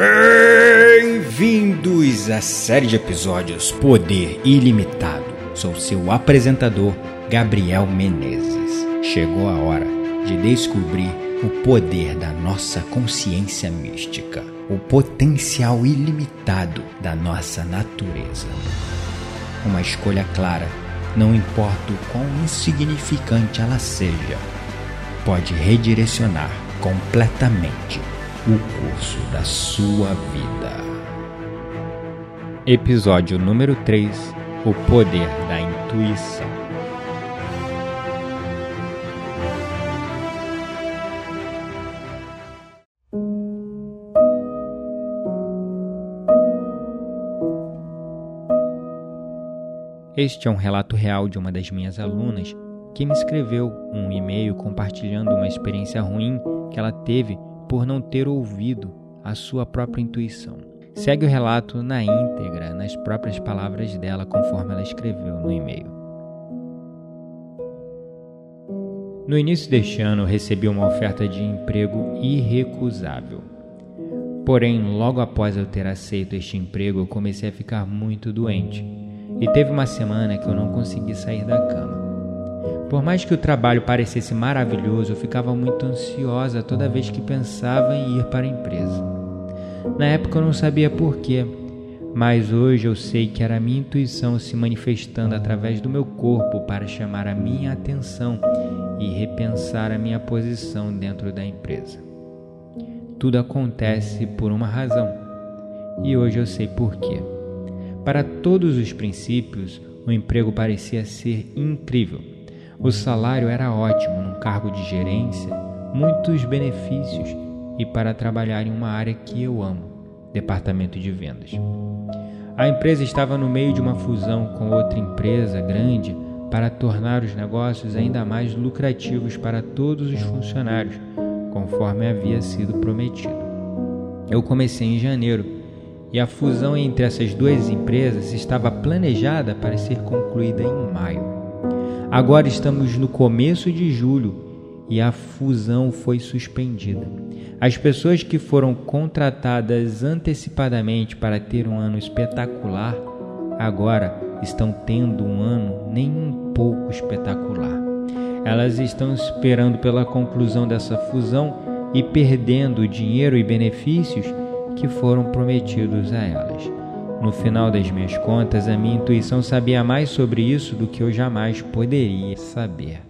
Bem-vindos à série de episódios Poder Ilimitado. Sou seu apresentador, Gabriel Menezes. Chegou a hora de descobrir o poder da nossa consciência mística, o potencial ilimitado da nossa natureza. Uma escolha clara, não importa o quão insignificante ela seja, pode redirecionar completamente o curso da sua vida. Episódio número 3 O Poder da Intuição. Este é um relato real de uma das minhas alunas que me escreveu um e-mail compartilhando uma experiência ruim que ela teve por não ter ouvido a sua própria intuição. Segue o relato na íntegra, nas próprias palavras dela, conforme ela escreveu no e-mail. No início deste ano, recebi uma oferta de emprego irrecusável. Porém, logo após eu ter aceito este emprego, eu comecei a ficar muito doente e teve uma semana que eu não consegui sair da cama. Por mais que o trabalho parecesse maravilhoso, eu ficava muito ansiosa toda vez que pensava em ir para a empresa. Na época eu não sabia porquê, mas hoje eu sei que era a minha intuição se manifestando através do meu corpo para chamar a minha atenção e repensar a minha posição dentro da empresa. Tudo acontece por uma razão, e hoje eu sei porquê. Para todos os princípios, o emprego parecia ser incrível o salário era ótimo, num cargo de gerência, muitos benefícios e para trabalhar em uma área que eu amo, departamento de vendas. A empresa estava no meio de uma fusão com outra empresa grande para tornar os negócios ainda mais lucrativos para todos os funcionários, conforme havia sido prometido. Eu comecei em janeiro e a fusão entre essas duas empresas estava planejada para ser concluída em maio. Agora estamos no começo de julho e a fusão foi suspendida. As pessoas que foram contratadas antecipadamente para ter um ano espetacular agora estão tendo um ano nem um pouco espetacular. Elas estão esperando pela conclusão dessa fusão e perdendo o dinheiro e benefícios que foram prometidos a elas. No final das minhas contas, a minha intuição sabia mais sobre isso do que eu jamais poderia saber.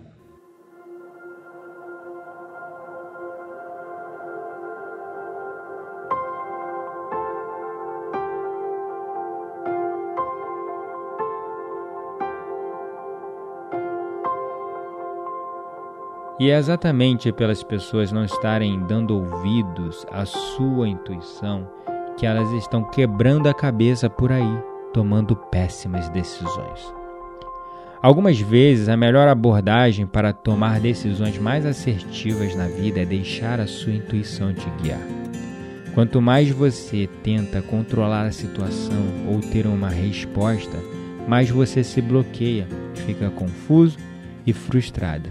E é exatamente pelas pessoas não estarem dando ouvidos à sua intuição que elas estão quebrando a cabeça por aí, tomando péssimas decisões. Algumas vezes a melhor abordagem para tomar decisões mais assertivas na vida é deixar a sua intuição te guiar. Quanto mais você tenta controlar a situação ou ter uma resposta, mais você se bloqueia, fica confuso e frustrada.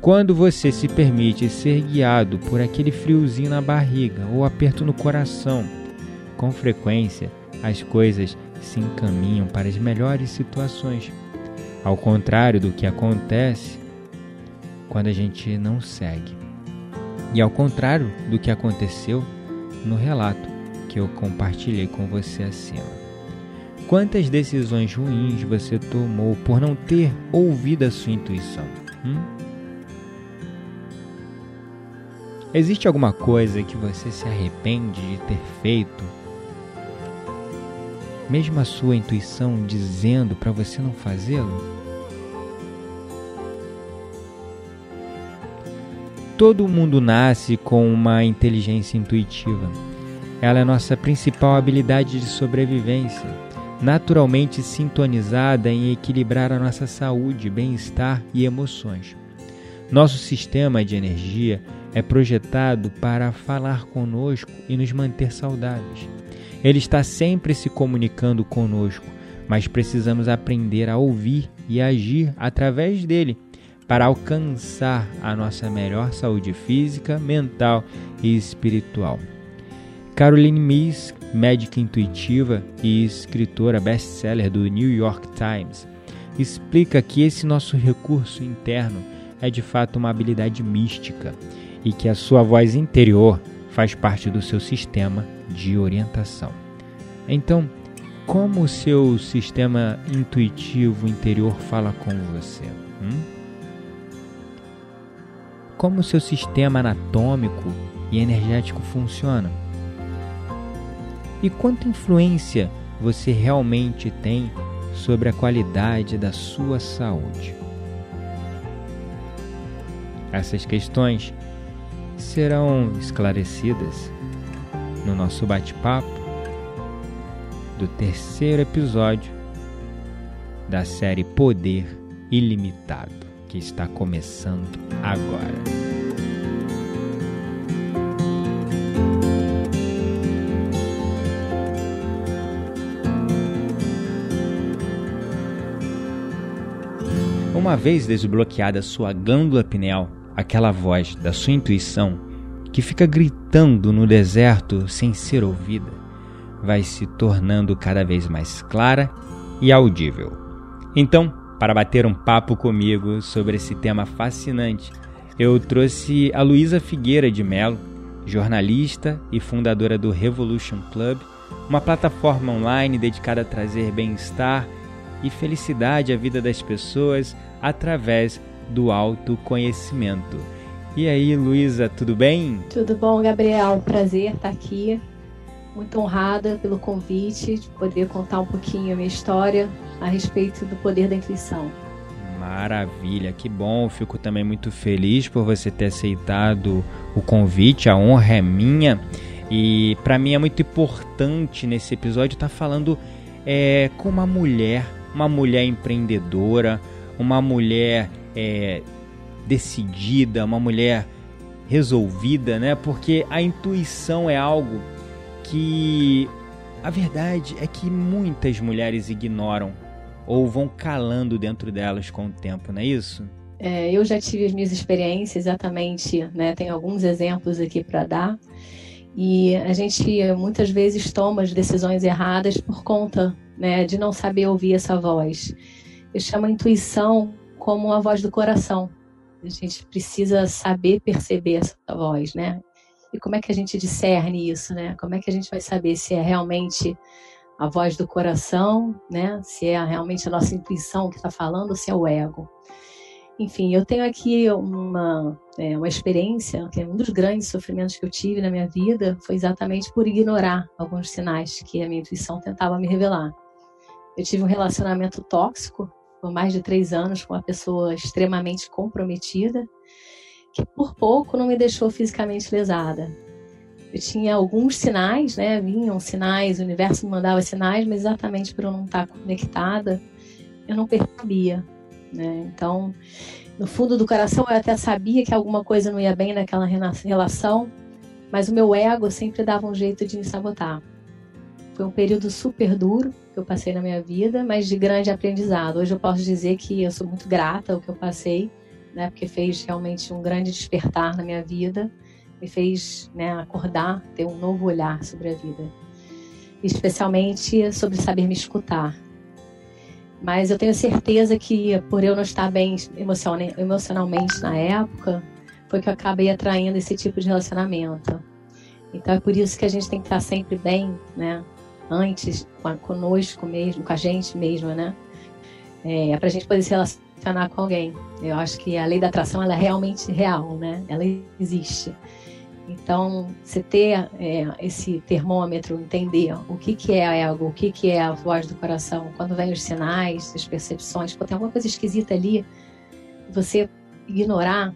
Quando você se permite ser guiado por aquele friozinho na barriga ou aperto no coração, com frequência, as coisas se encaminham para as melhores situações, ao contrário do que acontece quando a gente não segue. E ao contrário do que aconteceu no relato que eu compartilhei com você acima. Quantas decisões ruins você tomou por não ter ouvido a sua intuição? Hum? Existe alguma coisa que você se arrepende de ter feito mesmo a sua intuição dizendo para você não fazê-lo? Todo mundo nasce com uma inteligência intuitiva. Ela é nossa principal habilidade de sobrevivência, naturalmente sintonizada em equilibrar a nossa saúde, bem-estar e emoções. Nosso sistema de energia é projetado para falar conosco e nos manter saudáveis. Ele está sempre se comunicando conosco, mas precisamos aprender a ouvir e agir através dele para alcançar a nossa melhor saúde física, mental e espiritual. Caroline Myss, médica intuitiva e escritora best-seller do New York Times, explica que esse nosso recurso interno é de fato uma habilidade mística e que a sua voz interior faz parte do seu sistema de orientação. Então, como o seu sistema intuitivo interior fala com você? Hum? Como o seu sistema anatômico e energético funciona? E quanta influência você realmente tem sobre a qualidade da sua saúde? Essas questões serão esclarecidas no nosso bate-papo do terceiro episódio da série Poder Ilimitado, que está começando agora. Uma vez desbloqueada sua glândula pineal, aquela voz da sua intuição que fica gritando no deserto sem ser ouvida, vai se tornando cada vez mais clara e audível. Então, para bater um papo comigo sobre esse tema fascinante, eu trouxe a Luísa Figueira de Mello, jornalista e fundadora do Revolution Club, uma plataforma online dedicada a trazer bem-estar e felicidade à vida das pessoas através do autoconhecimento. E aí, Luísa, tudo bem? Tudo bom, Gabriel? Prazer estar aqui. Muito honrada pelo convite de poder contar um pouquinho a minha história a respeito do poder da intuição. Maravilha, que bom. Fico também muito feliz por você ter aceitado o convite. A honra é minha. E para mim é muito importante nesse episódio estar falando é, com uma mulher, uma mulher empreendedora, uma mulher é, decidida, uma mulher resolvida, né? Porque a intuição é algo que a verdade é que muitas mulheres ignoram ou vão calando dentro delas com o tempo, não é isso? É, eu já tive as minhas experiências, exatamente, né? Tem alguns exemplos aqui para dar. E a gente muitas vezes toma as decisões erradas por conta né, de não saber ouvir essa voz. Eu chamo a intuição como a voz do coração. A gente precisa saber perceber essa voz, né? E como é que a gente discerne isso, né? Como é que a gente vai saber se é realmente a voz do coração, né? Se é realmente a nossa intuição que está falando ou se é o ego. Enfim, eu tenho aqui uma, é, uma experiência, que é um dos grandes sofrimentos que eu tive na minha vida foi exatamente por ignorar alguns sinais que a minha intuição tentava me revelar. Eu tive um relacionamento tóxico por mais de três anos com uma pessoa extremamente comprometida, que por pouco não me deixou fisicamente lesada. Eu tinha alguns sinais, né? Vinham sinais, o universo me mandava sinais, mas exatamente por eu não estar conectada, eu não percebia. Né? Então, no fundo do coração, eu até sabia que alguma coisa não ia bem naquela relação, mas o meu ego sempre dava um jeito de me sabotar. Foi um período super duro que eu passei na minha vida, mas de grande aprendizado. Hoje eu posso dizer que eu sou muito grata ao que eu passei, né, porque fez realmente um grande despertar na minha vida, me fez né, acordar, ter um novo olhar sobre a vida, especialmente sobre saber me escutar. Mas eu tenho certeza que por eu não estar bem emocionalmente na época, foi que eu acabei atraindo esse tipo de relacionamento. Então é por isso que a gente tem que estar sempre bem, né? Antes conosco mesmo, com a gente mesmo, né? É, para a gente poder se relacionar com alguém. Eu acho que a lei da atração ela é realmente real, né? Ela existe. Então, você ter é, esse termômetro, entender o que, que é ego, o que, que é a voz do coração, quando vem os sinais, as percepções, quando tem alguma coisa esquisita ali, você ignorar,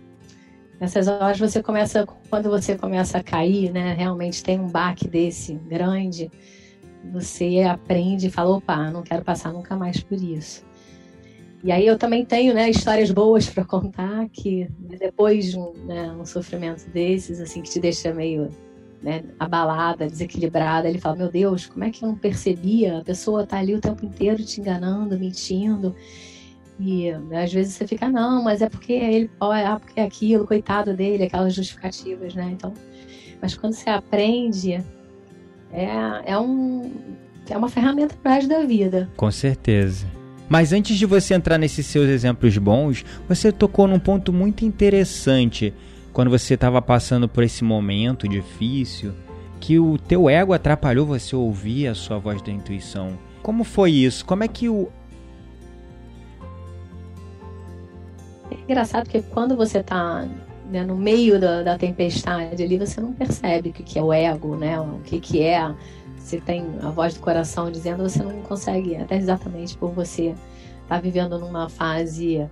nessas horas você começa, quando você começa a cair, né, realmente tem um baque desse grande, você aprende e fala, opa, não quero passar nunca mais por isso. E aí eu também tenho né, histórias boas para contar que depois de um, né, um, sofrimento desses, assim, que te deixa meio né, abalada, desequilibrada, ele fala, meu Deus, como é que eu não percebia? A pessoa tá ali o tempo inteiro te enganando, mentindo. E né, às vezes você fica, não, mas é porque ele, é porque é aquilo, coitado dele, aquelas justificativas, né? Então, mas quando você aprende é, é, um, é uma ferramenta para da vida. Com certeza. Mas antes de você entrar nesses seus exemplos bons, você tocou num ponto muito interessante quando você estava passando por esse momento difícil, que o teu ego atrapalhou você ouvir a sua voz da intuição. Como foi isso? Como é que o É engraçado que quando você está né, no meio da, da, tempestade ali, você não percebe o que, é o ego, né? O que, que é. Você tem a voz do coração dizendo, você não consegue, até exatamente por você estar tá vivendo numa fase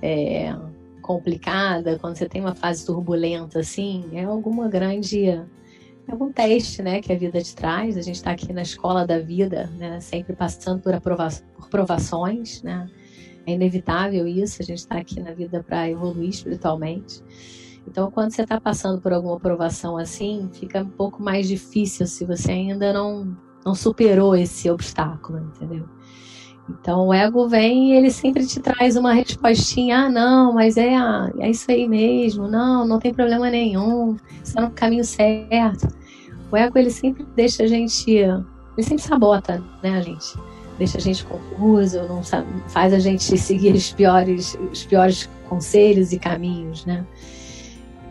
é, complicada, quando você tem uma fase turbulenta assim, é alguma grande é algum teste, né, que a vida te traz. A gente está aqui na escola da vida, né, sempre passando por, aprova por provações, né. É inevitável isso. A gente está aqui na vida para evoluir espiritualmente. Então, quando você está passando por alguma provação assim, fica um pouco mais difícil se você ainda não não superou esse obstáculo, entendeu? Então o ego vem e ele sempre te traz uma respostinha, ah não, mas é, é isso aí mesmo, não, não tem problema nenhum, está no caminho certo. O ego ele sempre deixa a gente, ele sempre sabota, né, a gente, deixa a gente confuso, não sabe, faz a gente seguir os piores, os piores conselhos e caminhos, né?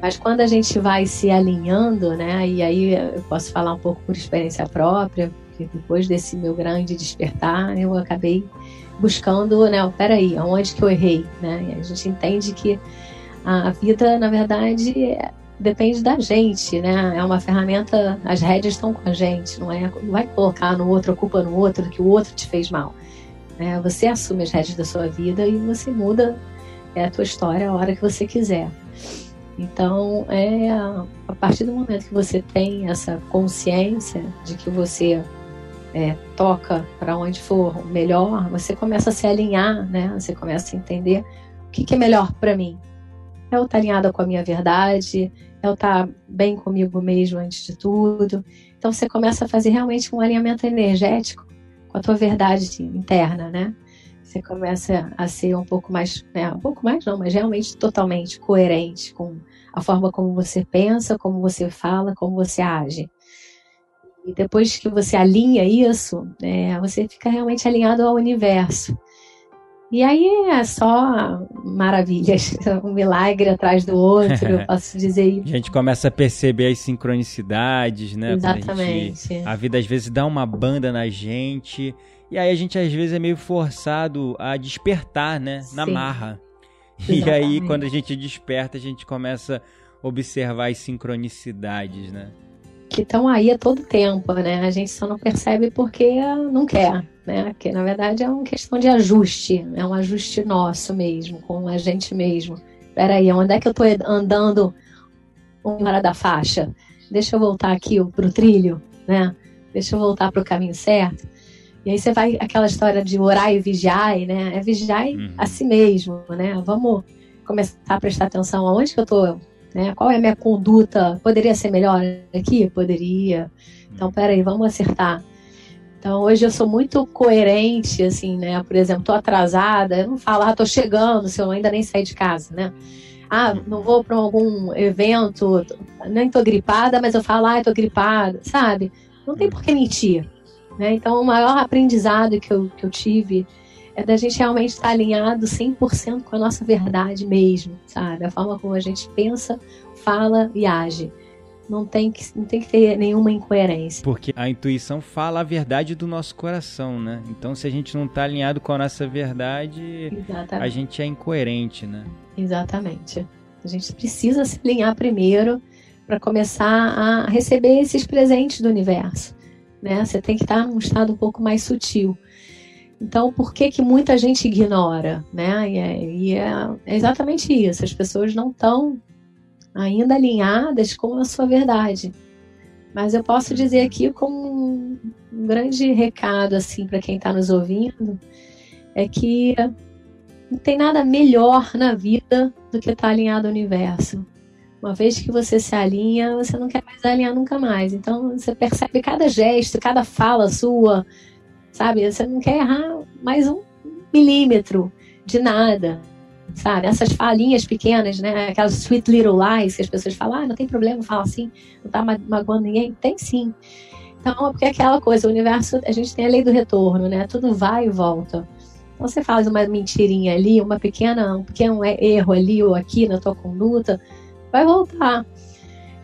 Mas quando a gente vai se alinhando, né, e aí eu posso falar um pouco por experiência própria, porque depois desse meu grande despertar, eu acabei buscando, né, peraí, aonde que eu errei, né? E a gente entende que a vida, na verdade, depende da gente, né? É uma ferramenta, as rédeas estão com a gente, não é? Não vai colocar no outro a culpa no outro que o outro te fez mal. Né? Você assume as rédeas da sua vida e você muda é, a tua história a hora que você quiser. Então, é a partir do momento que você tem essa consciência de que você é, toca para onde for melhor, você começa a se alinhar, né? Você começa a entender o que, que é melhor para mim. É eu estar alinhada com a minha verdade, é eu estar bem comigo mesmo antes de tudo. Então você começa a fazer realmente um alinhamento energético com a tua verdade interna, né? Você começa a ser um pouco mais, né, um pouco mais não, mas realmente totalmente coerente com a forma como você pensa, como você fala, como você age. E depois que você alinha isso, é, você fica realmente alinhado ao universo. E aí é só maravilhas, um milagre atrás do outro, eu posso dizer. A gente começa a perceber as sincronicidades, né? Exatamente. A, gente, a vida às vezes dá uma banda na gente, e aí a gente às vezes é meio forçado a despertar, né? Na Sim. marra. Exatamente. E aí quando a gente desperta, a gente começa a observar as sincronicidades, né? que estão aí a todo tempo, né? A gente só não percebe porque não quer, né? Que na verdade é uma questão de ajuste, é um ajuste nosso mesmo, com a gente mesmo. Peraí, onde é que eu estou andando uma hora da faixa? Deixa eu voltar aqui pro trilho, né? Deixa eu voltar pro caminho certo. E aí você vai aquela história de orar e vigiar, né? É vigiar uhum. a si mesmo, né? Vamos começar a prestar atenção aonde que eu estou né? Qual é a minha conduta? Poderia ser melhor aqui? Poderia. Então, peraí, vamos acertar. Então, hoje eu sou muito coerente, assim, né? Por exemplo, tô atrasada, eu não falo, ah, tô chegando, se eu ainda nem saí de casa, né? Ah, não vou para algum evento, nem tô gripada, mas eu falo, ah, tô gripada, sabe? Não tem por que mentir, né? Então, o maior aprendizado que eu, que eu tive é da gente realmente estar alinhado 100% com a nossa verdade mesmo, sabe? A forma como a gente pensa, fala e age. Não tem que, não tem que ter nenhuma incoerência. Porque a intuição fala a verdade do nosso coração, né? Então, se a gente não está alinhado com a nossa verdade, Exatamente. a gente é incoerente, né? Exatamente. A gente precisa se alinhar primeiro para começar a receber esses presentes do universo. Né? Você tem que estar num estado um pouco mais sutil. Então, por que que muita gente ignora, né? E é, e é, é exatamente isso. As pessoas não estão ainda alinhadas com a sua verdade. Mas eu posso dizer aqui como um grande recado assim para quem está nos ouvindo é que não tem nada melhor na vida do que estar tá alinhado ao universo. Uma vez que você se alinha, você não quer mais alinhar nunca mais. Então você percebe cada gesto, cada fala sua, sabe? Você não quer errar mais um milímetro de nada, sabe? Essas falinhas pequenas, né? Aquelas sweet little lies que as pessoas falam, ah, não tem problema falar assim, não tá magoando ninguém. Tem sim. Então, porque é aquela coisa, o universo, a gente tem a lei do retorno, né? Tudo vai e volta. Então, você faz uma mentirinha ali, uma pequena, um pequeno erro ali ou aqui na tua conduta, vai voltar.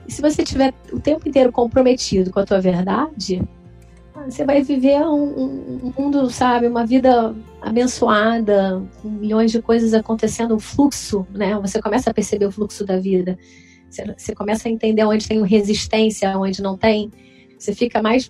E se você tiver o tempo inteiro comprometido com a tua verdade, você vai viver um, um, mundo, sabe, uma vida abençoada, com milhões de coisas acontecendo, um fluxo, né? Você começa a perceber o fluxo da vida. Você, você começa a entender onde tem resistência, onde não tem. Você fica mais,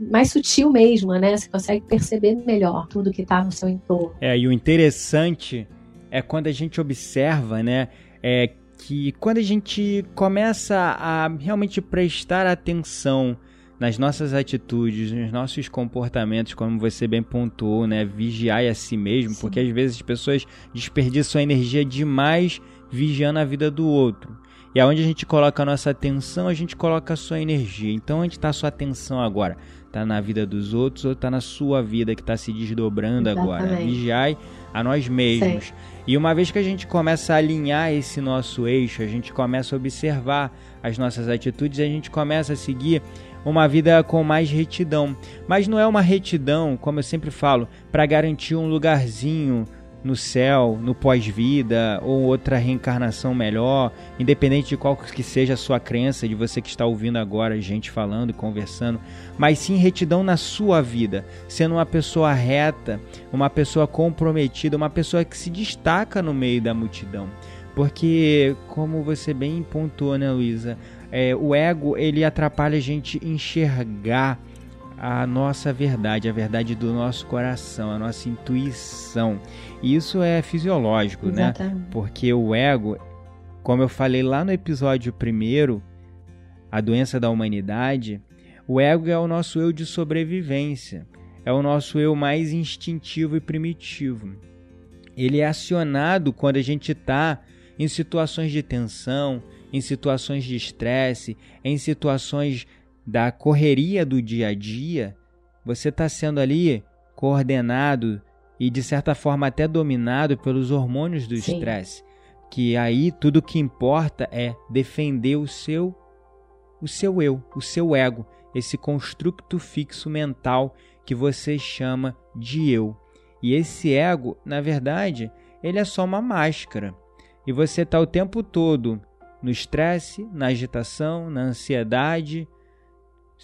mais sutil mesmo, né? Você consegue perceber melhor tudo que está no seu entorno. É, e o interessante é quando a gente observa, né? É que quando a gente começa a realmente prestar atenção nas nossas atitudes, nos nossos comportamentos, como você bem pontuou, né? Vigiar a si mesmo, Sim. porque às vezes as pessoas desperdiçam energia demais vigiando a vida do outro. E aonde a gente coloca a nossa atenção, a gente coloca a sua energia. Então, onde está a sua atenção agora? Está na vida dos outros ou está na sua vida que está se desdobrando Exatamente. agora? Vigiai a nós mesmos. E uma vez que a gente começa a alinhar esse nosso eixo, a gente começa a observar as nossas atitudes, a gente começa a seguir uma vida com mais retidão. Mas não é uma retidão, como eu sempre falo, para garantir um lugarzinho no céu, no pós-vida ou outra reencarnação melhor, independente de qual que seja a sua crença, de você que está ouvindo agora gente falando e conversando, mas sim retidão na sua vida, sendo uma pessoa reta, uma pessoa comprometida, uma pessoa que se destaca no meio da multidão. Porque, como você bem pontuou, né, Luísa? é, o ego ele atrapalha a gente enxergar a nossa verdade, a verdade do nosso coração, a nossa intuição. E isso é fisiológico, né? Exatamente. né? Porque o ego, como eu falei lá no episódio primeiro, a doença da humanidade, o ego é o nosso eu de sobrevivência, é o nosso eu mais instintivo e primitivo. Ele é acionado quando a gente está em situações de tensão, em situações de estresse, em situações da correria do dia a dia, você está sendo ali coordenado e de certa forma até dominado pelos hormônios do estresse. Que aí tudo que importa é defender o seu o seu eu, o seu ego, esse construto fixo mental que você chama de eu. E esse ego, na verdade, ele é só uma máscara. E você está o tempo todo no estresse, na agitação, na ansiedade,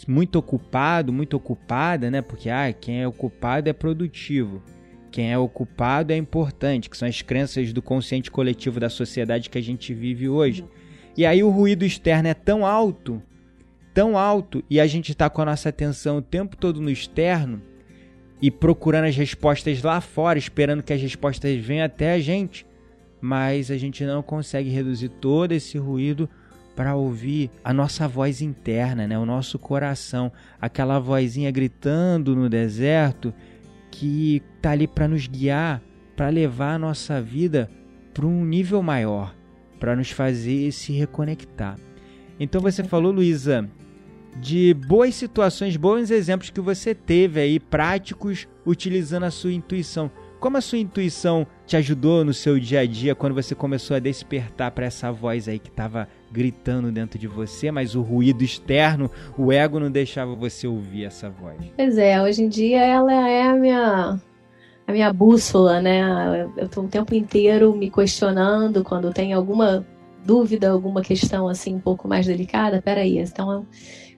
muito ocupado, muito ocupada, né? Porque ah, quem é ocupado é produtivo. Quem é ocupado é importante, que são as crenças do consciente coletivo da sociedade que a gente vive hoje. E aí o ruído externo é tão alto, tão alto, e a gente está com a nossa atenção o tempo todo no externo e procurando as respostas lá fora, esperando que as respostas venham até a gente, mas a gente não consegue reduzir todo esse ruído para ouvir a nossa voz interna, né? o nosso coração, aquela vozinha gritando no deserto que está ali para nos guiar, para levar a nossa vida para um nível maior, para nos fazer se reconectar. Então você falou, Luísa, de boas situações, bons exemplos que você teve aí, práticos, utilizando a sua intuição. Como a sua intuição te ajudou no seu dia a dia quando você começou a despertar para essa voz aí que estava gritando dentro de você, mas o ruído externo, o ego não deixava você ouvir essa voz? Pois é, hoje em dia ela é a minha a minha bússola, né? Eu estou o tempo inteiro me questionando quando tem alguma dúvida, alguma questão assim um pouco mais delicada. Peraí, então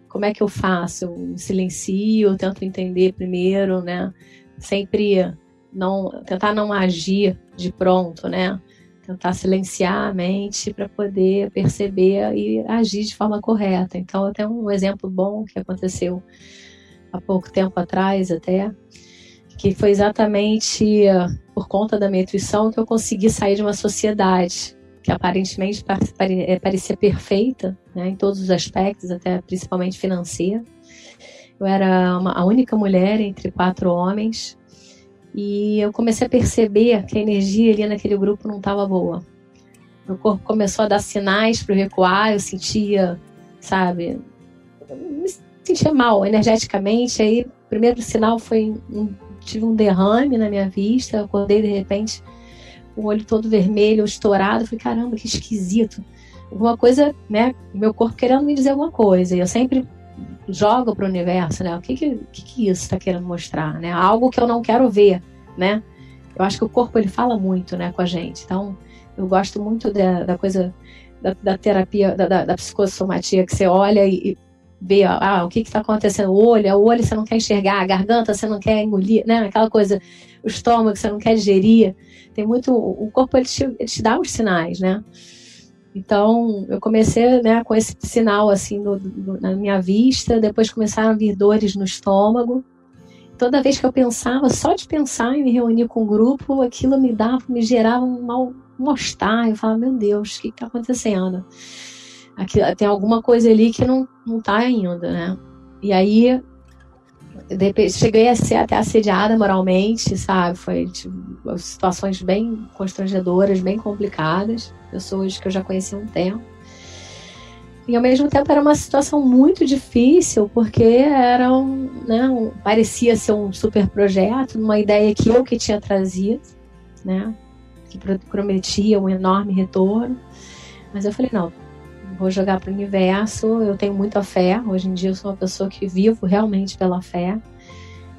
como é que eu faço? Eu silencio, tento entender primeiro, né? Sempre não tentar não agir de pronto, né? Tentar silenciar a mente para poder perceber e agir de forma correta. Então, tenho um exemplo bom que aconteceu há pouco tempo atrás, até, que foi exatamente por conta da minha intuição que eu consegui sair de uma sociedade que aparentemente é, parecia perfeita, né, em todos os aspectos, até principalmente financeiro. Eu era uma, a única mulher entre quatro homens e eu comecei a perceber que a energia ali naquele grupo não estava boa. Meu corpo começou a dar sinais para recuar, eu sentia, sabe, me sentia mal energeticamente. Aí, o primeiro sinal foi um, tive um derrame na minha vista, eu acordei de repente, o olho todo vermelho, estourado. Eu falei, caramba, que esquisito. Alguma coisa, né? Meu corpo querendo me dizer alguma coisa. E eu sempre jogo para o universo, né? O que que, que, que isso está querendo mostrar, né? Algo que eu não quero ver, né? Eu acho que o corpo ele fala muito, né, com a gente. Então, eu gosto muito da, da coisa da, da terapia, da, da, da, psicossomatia, que você olha e, e vê ah, o que está acontecendo. O olho, o olho você não quer enxergar, a garganta você não quer engolir, né? Aquela coisa, o estômago você não quer digerir. Tem muito. O corpo ele te, ele te dá os sinais, né? Então, eu comecei né, com esse sinal assim no, no, na minha vista, depois começaram a vir dores no estômago. Toda vez que eu pensava, só de pensar em me reunir com o grupo, aquilo me dava, me gerava um mal, mal-estar. Eu falava, meu Deus, o que está acontecendo? Aqui, tem alguma coisa ali que não, não tá ainda, né? E aí cheguei a ser até assediada moralmente, sabe? Foi tipo, situações bem constrangedoras, bem complicadas, pessoas que eu já conhecia há um tempo. E ao mesmo tempo era uma situação muito difícil, porque era um, né, um, parecia ser um super projeto, uma ideia que eu que tinha trazido, né? Que prometia um enorme retorno. Mas eu falei, não, vou jogar para o universo. Eu tenho muita fé. Hoje em dia eu sou uma pessoa que vivo realmente pela fé.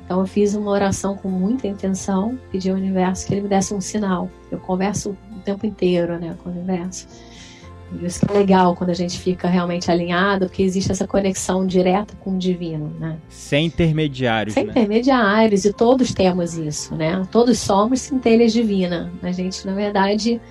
Então eu fiz uma oração com muita intenção, pedi ao universo que ele me desse um sinal. Eu converso tempo inteiro, né, com o universo. E isso é legal quando a gente fica realmente alinhado, porque existe essa conexão direta com o divino, né? Sem intermediários, Sem né? intermediários, e todos temos isso, né? Todos somos centelhas divinas. A gente, na verdade,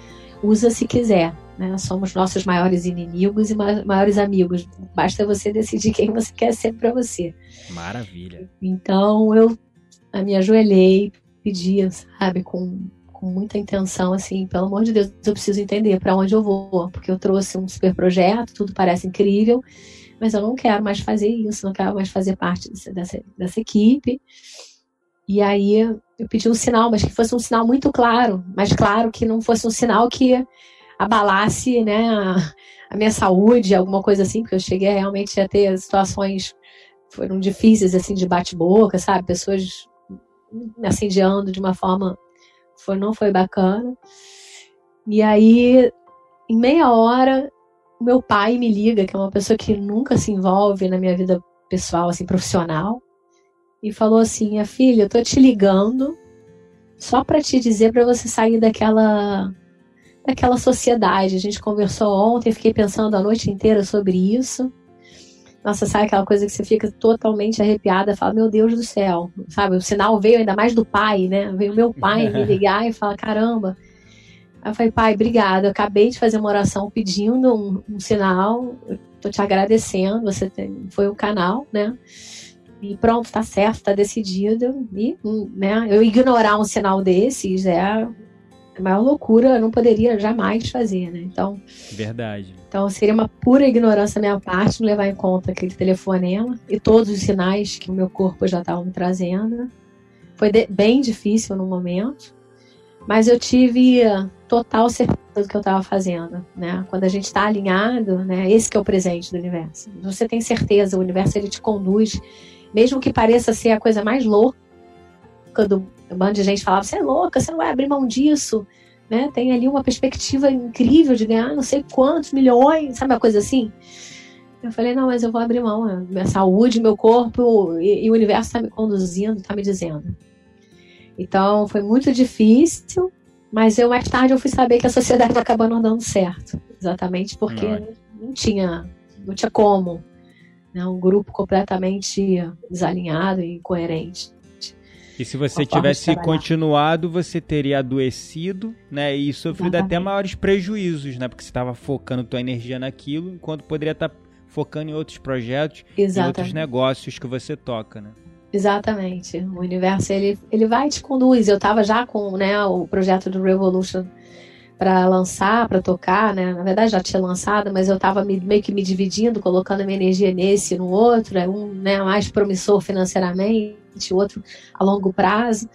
usa se quiser. Né? Somos nossos maiores inimigos e maiores amigos. Basta você decidir quem você quer ser para você. Maravilha. Então eu me ajoelhei, pedi, sabe, com muita intenção, assim, pelo amor de Deus, eu preciso entender para onde eu vou, porque eu trouxe um super projeto, tudo parece incrível, mas eu não quero mais fazer isso, não quero mais fazer parte dessa, dessa, dessa equipe. E aí eu pedi um sinal, mas que fosse um sinal muito claro, mas claro que não fosse um sinal que abalasse né, a, a, minha saúde, alguma coisa assim, porque eu cheguei realmente a ter situações foram difíceis assim de bate-boca, sabe? Pessoas me assediando de uma forma foi, não foi bacana. E aí, em meia hora, meu pai me liga, que é uma pessoa que nunca se envolve na minha vida pessoal, assim, profissional, e falou assim: "Minha filha, eu tô te ligando só para te dizer para você sair daquela daquela sociedade. A gente conversou ontem, fiquei pensando a noite inteira sobre isso. Nossa, sabe aquela coisa que você fica totalmente arrepiada, fala, meu Deus do céu, sabe? O sinal veio ainda mais do pai, né? Veio meu pai me ligar e falar, caramba. Aí eu falei, pai, obrigado. Eu acabei de fazer uma oração pedindo um, um sinal. Tô te agradecendo. Você tem, foi o canal, né? E pronto, tá certo, tá decidido. E, né, eu ignorar um sinal desses é a maior loucura eu não poderia jamais fazer, né? Então. Verdade. Então seria uma pura ignorância da minha parte não levar em conta aquele telefonema e todos os sinais que o meu corpo já estava me trazendo. Foi bem difícil no momento, mas eu tive total certeza do que eu estava fazendo, né? Quando a gente está alinhado, né? Esse que é o presente do universo. Você tem certeza, o universo ele te conduz, mesmo que pareça ser a coisa mais louca do um bando de gente falava: você é louca, você não vai abrir mão disso. Né? Tem ali uma perspectiva incrível de ganhar não sei quantos milhões, sabe uma coisa assim? Eu falei: não, mas eu vou abrir mão. Né? Minha saúde, meu corpo e, e o universo está me conduzindo, está me dizendo. Então foi muito difícil, mas eu mais tarde eu fui saber que a sociedade acabou não dando certo, exatamente porque não, não tinha, não tinha como, né? um grupo completamente desalinhado e incoerente. E se você tivesse continuado, você teria adoecido, né? E sofrido Exatamente. até maiores prejuízos, né? Porque você estava focando tua energia naquilo, enquanto poderia estar tá focando em outros projetos, Exatamente. em outros negócios que você toca, né? Exatamente. O universo ele, ele vai e te conduz. Eu estava já com né, o projeto do Revolution para lançar, para tocar, né? Na verdade já tinha lançado, mas eu estava meio que me dividindo, colocando minha energia nesse e no outro, é um né, mais promissor financeiramente, o outro a longo prazo.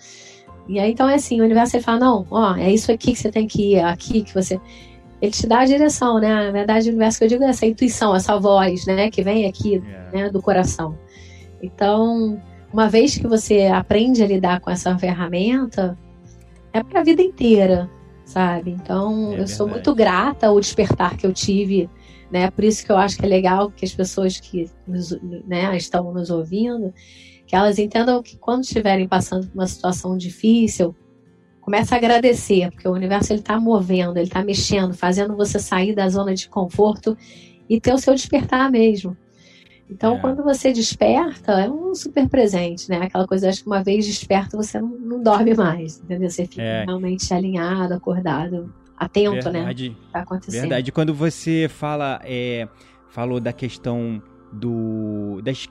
E aí então é assim, o universo ele fala, não, ó, é isso aqui que você tem que ir, é aqui que você ele te dá a direção, né? Na verdade, o universo que eu digo é essa intuição, essa voz, né, que vem aqui, yeah. né, do coração. Então, uma vez que você aprende a lidar com essa ferramenta, é para a vida inteira, sabe? Então, é eu sou muito grata ao despertar que eu tive né? Por isso que eu acho que é legal que as pessoas que nos, né, estão nos ouvindo, que elas entendam que quando estiverem passando por uma situação difícil, comece a agradecer, porque o universo ele está movendo, ele está mexendo, fazendo você sair da zona de conforto e ter o seu despertar mesmo. Então, é. quando você desperta, é um super presente, né? Aquela coisa, acho que uma vez desperto, você não, não dorme mais, entendeu? Você fica é. realmente alinhado, acordado, atento, né? Verdade. né? Tá acontecendo. Verdade. Quando você fala, é, falou da questão do, das,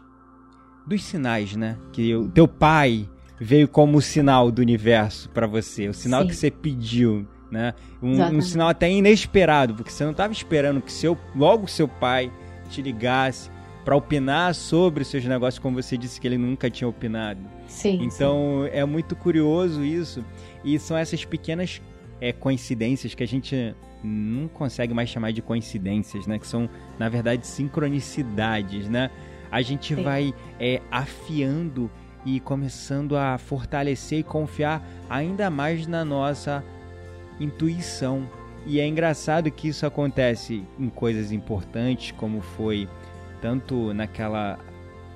dos sinais, né? Que o teu pai veio como sinal do universo para você, o sinal Sim. que você pediu, né? Um, um, sinal até inesperado, porque você não estava esperando que seu, logo seu pai te ligasse para opinar sobre seus negócios, como você disse que ele nunca tinha opinado. Sim. Então sim. é muito curioso isso. E são essas pequenas é, coincidências que a gente não consegue mais chamar de coincidências, né? Que são, na verdade, sincronicidades, né? A gente sim. vai é, afiando e começando a fortalecer e confiar ainda mais na nossa intuição. E é engraçado que isso acontece em coisas importantes, como foi tanto naquela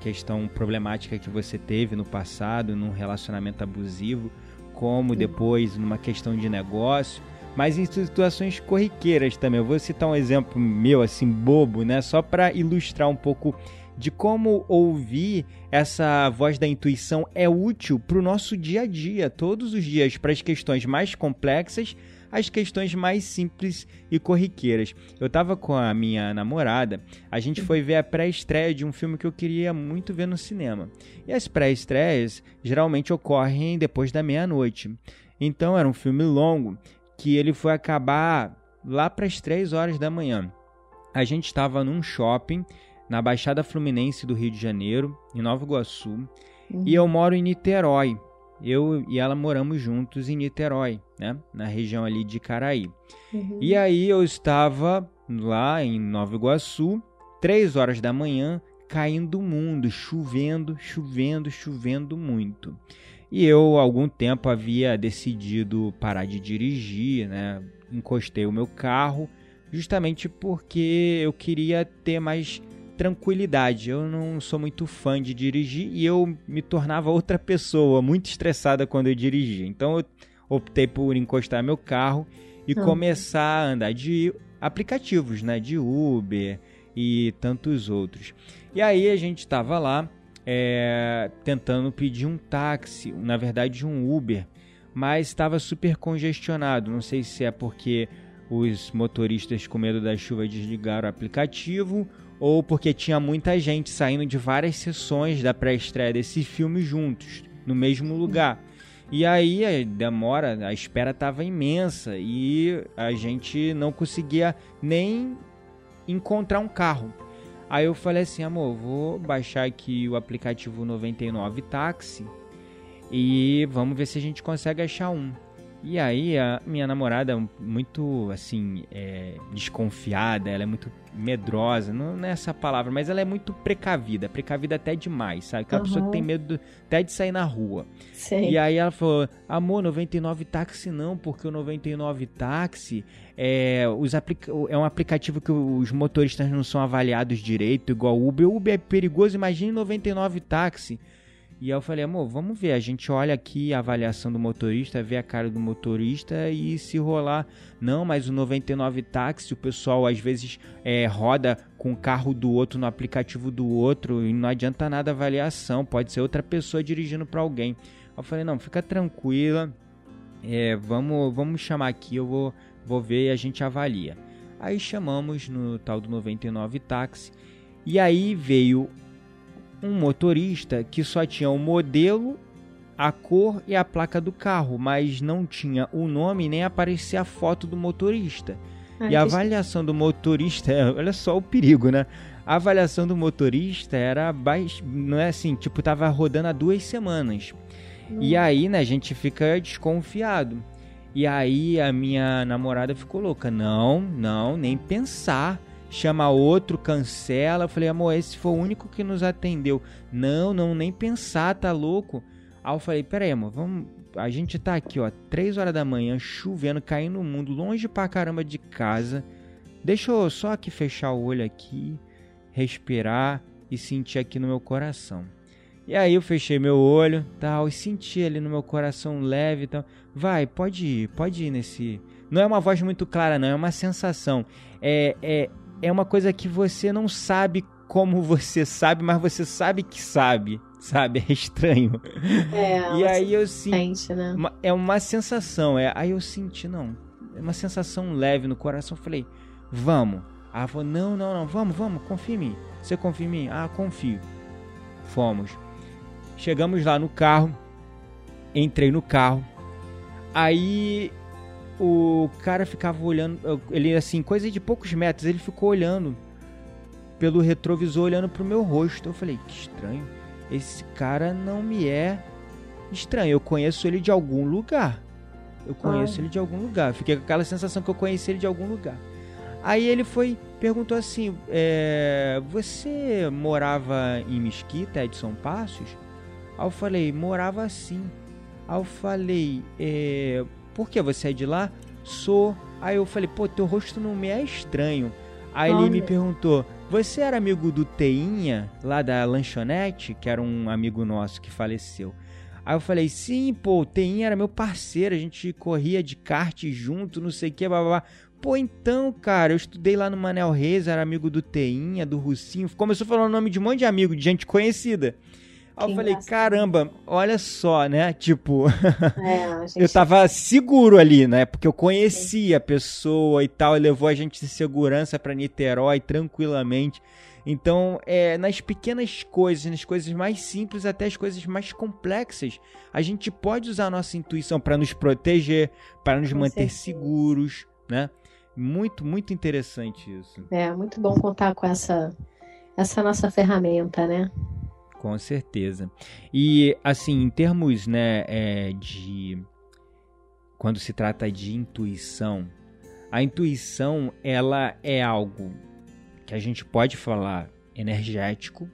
questão problemática que você teve no passado, num relacionamento abusivo, como depois numa questão de negócio, mas em situações corriqueiras também. Eu vou citar um exemplo meu assim bobo, né, só para ilustrar um pouco de como ouvir essa voz da intuição é útil para o nosso dia a dia, todos os dias, para as questões mais complexas as questões mais simples e corriqueiras. Eu tava com a minha namorada, a gente foi ver a pré-estreia de um filme que eu queria muito ver no cinema. E as pré-estreias geralmente ocorrem depois da meia-noite. Então era um filme longo que ele foi acabar lá para as 3 horas da manhã. A gente estava num shopping na Baixada Fluminense do Rio de Janeiro, em Nova Iguaçu, uhum. e eu moro em Niterói eu e ela moramos juntos em Niterói, né? Na região ali de Caraí. Uhum. E aí eu estava lá em Nova Iguaçu, três horas da manhã, caindo o mundo, chovendo, chovendo, chovendo muito. E eu, algum tempo, havia decidido parar de dirigir, né? Encostei o meu carro, justamente porque eu queria ter mais tranquilidade. Eu não sou muito fã de dirigir e eu me tornava outra pessoa, muito estressada quando eu dirigia. Então eu optei por encostar meu carro e ah. começar a andar de aplicativos, né, de Uber e tantos outros. E aí a gente estava lá é, tentando pedir um táxi, na verdade um Uber, mas estava super congestionado. Não sei se é porque os motoristas com medo da chuva desligaram o aplicativo ou porque tinha muita gente saindo de várias sessões da pré-estreia desse filme juntos, no mesmo lugar. E aí a demora, a espera estava imensa e a gente não conseguia nem encontrar um carro. Aí eu falei assim, amor, vou baixar aqui o aplicativo 99 Táxi e vamos ver se a gente consegue achar um. E aí a minha namorada muito assim é, desconfiada, ela é muito medrosa, não é essa palavra, mas ela é muito precavida, precavida até demais, sabe? Aquela uhum. pessoa que tem medo até de sair na rua. Sim. E aí ela falou: "Amor, 99 táxi não, porque o 99 táxi é, os aplica é um aplicativo que os motoristas não são avaliados direito, igual o Uber. O Uber é perigoso, imagine 99 táxi." E eu falei, amor, vamos ver. A gente olha aqui a avaliação do motorista, vê a cara do motorista e se rolar. Não, mas o 99 táxi, o pessoal às vezes é, roda com o carro do outro no aplicativo do outro e não adianta nada a avaliação. Pode ser outra pessoa dirigindo para alguém. Eu falei, não, fica tranquila. É, vamos, vamos chamar aqui, eu vou, vou ver e a gente avalia. Aí chamamos no tal do 99 táxi. E aí veio um motorista que só tinha o modelo, a cor e a placa do carro, mas não tinha o nome nem aparecia a foto do motorista. Ah, e a avaliação do motorista, olha só o perigo, né? A avaliação do motorista era baixo, não é assim, tipo, tava rodando há duas semanas. Hum. E aí, né, a gente fica desconfiado. E aí a minha namorada ficou louca. Não, não, nem pensar chama outro, cancela. Eu falei, amor, esse foi o único que nos atendeu. Não, não, nem pensar, tá louco? Aí eu falei, peraí, amor, vamos. A gente tá aqui, ó, 3 horas da manhã, chovendo, caindo no mundo, longe pra caramba de casa. deixa eu só aqui fechar o olho aqui, respirar e sentir aqui no meu coração. E aí eu fechei meu olho, tal, e senti ali no meu coração leve, tal. Vai, pode ir, pode ir nesse. Não é uma voz muito clara, não, é uma sensação. É, é, é uma coisa que você não sabe como você sabe, mas você sabe que sabe, sabe? É estranho. É, e aí eu senti, né? é uma sensação, é. Aí eu senti, não, é uma sensação leve no coração. Eu falei, vamos. Ela falou, não, não, não, vamos, vamos, confia em mim. Você confia em mim? Ah, confio. Fomos. Chegamos lá no carro, entrei no carro. Aí o cara ficava olhando, ele assim, coisa de poucos metros, ele ficou olhando pelo retrovisor, olhando pro meu rosto. Eu falei, que estranho. Esse cara não me é estranho. Eu conheço ele de algum lugar. Eu conheço ele de algum lugar. Fiquei com aquela sensação que eu conheci ele de algum lugar. Aí ele foi, perguntou assim: é, Você morava em Mesquita, Edson Passos? Aí eu falei: Morava assim. Aí eu falei: é, Por que você é de lá? Sou. Aí eu falei: Pô, teu rosto não me é estranho. Aí Olha. ele me perguntou: Você era amigo do Teinha, lá da lanchonete, que era um amigo nosso que faleceu? Aí eu falei, sim, pô, o Teinha era meu parceiro, a gente corria de kart junto, não sei o que, blá, blá, blá. Pô, então, cara, eu estudei lá no Manel Reis, era amigo do Teinha, do Russinho. Começou falando o nome de um monte de amigo, de gente conhecida. Aí eu falei, caramba, olha só, né? Tipo, é, gente... eu tava seguro ali, né? Porque eu conhecia a pessoa e tal, e levou a gente de segurança para Niterói tranquilamente. Então, é, nas pequenas coisas, nas coisas mais simples até as coisas mais complexas, a gente pode usar a nossa intuição para nos proteger, para nos Com manter certeza. seguros, né? Muito, muito interessante isso. É, muito bom contar com essa, essa nossa ferramenta, né? Com certeza. E, assim, em termos né, é, de. Quando se trata de intuição, a intuição ela é algo que a gente pode falar energético,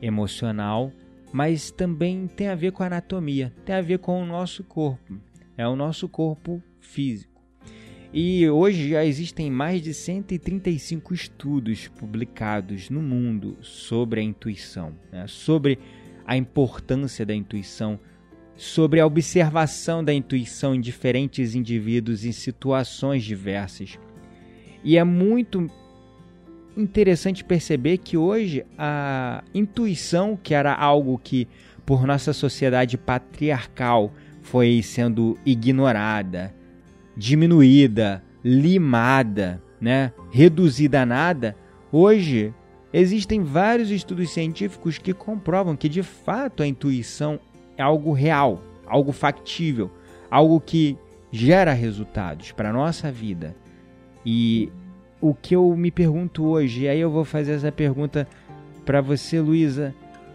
emocional, mas também tem a ver com a anatomia, tem a ver com o nosso corpo. É o nosso corpo físico. E hoje já existem mais de 135 estudos publicados no mundo sobre a intuição, né? sobre a importância da intuição, sobre a observação da intuição em diferentes indivíduos em situações diversas. E é muito interessante perceber que hoje a intuição, que era algo que por nossa sociedade patriarcal foi sendo ignorada, diminuída, limada, né, reduzida a nada, hoje existem vários estudos científicos que comprovam que de fato a intuição é algo real, algo factível, algo que gera resultados para a nossa vida. E o que eu me pergunto hoje, e aí eu vou fazer essa pergunta para você, Luísa,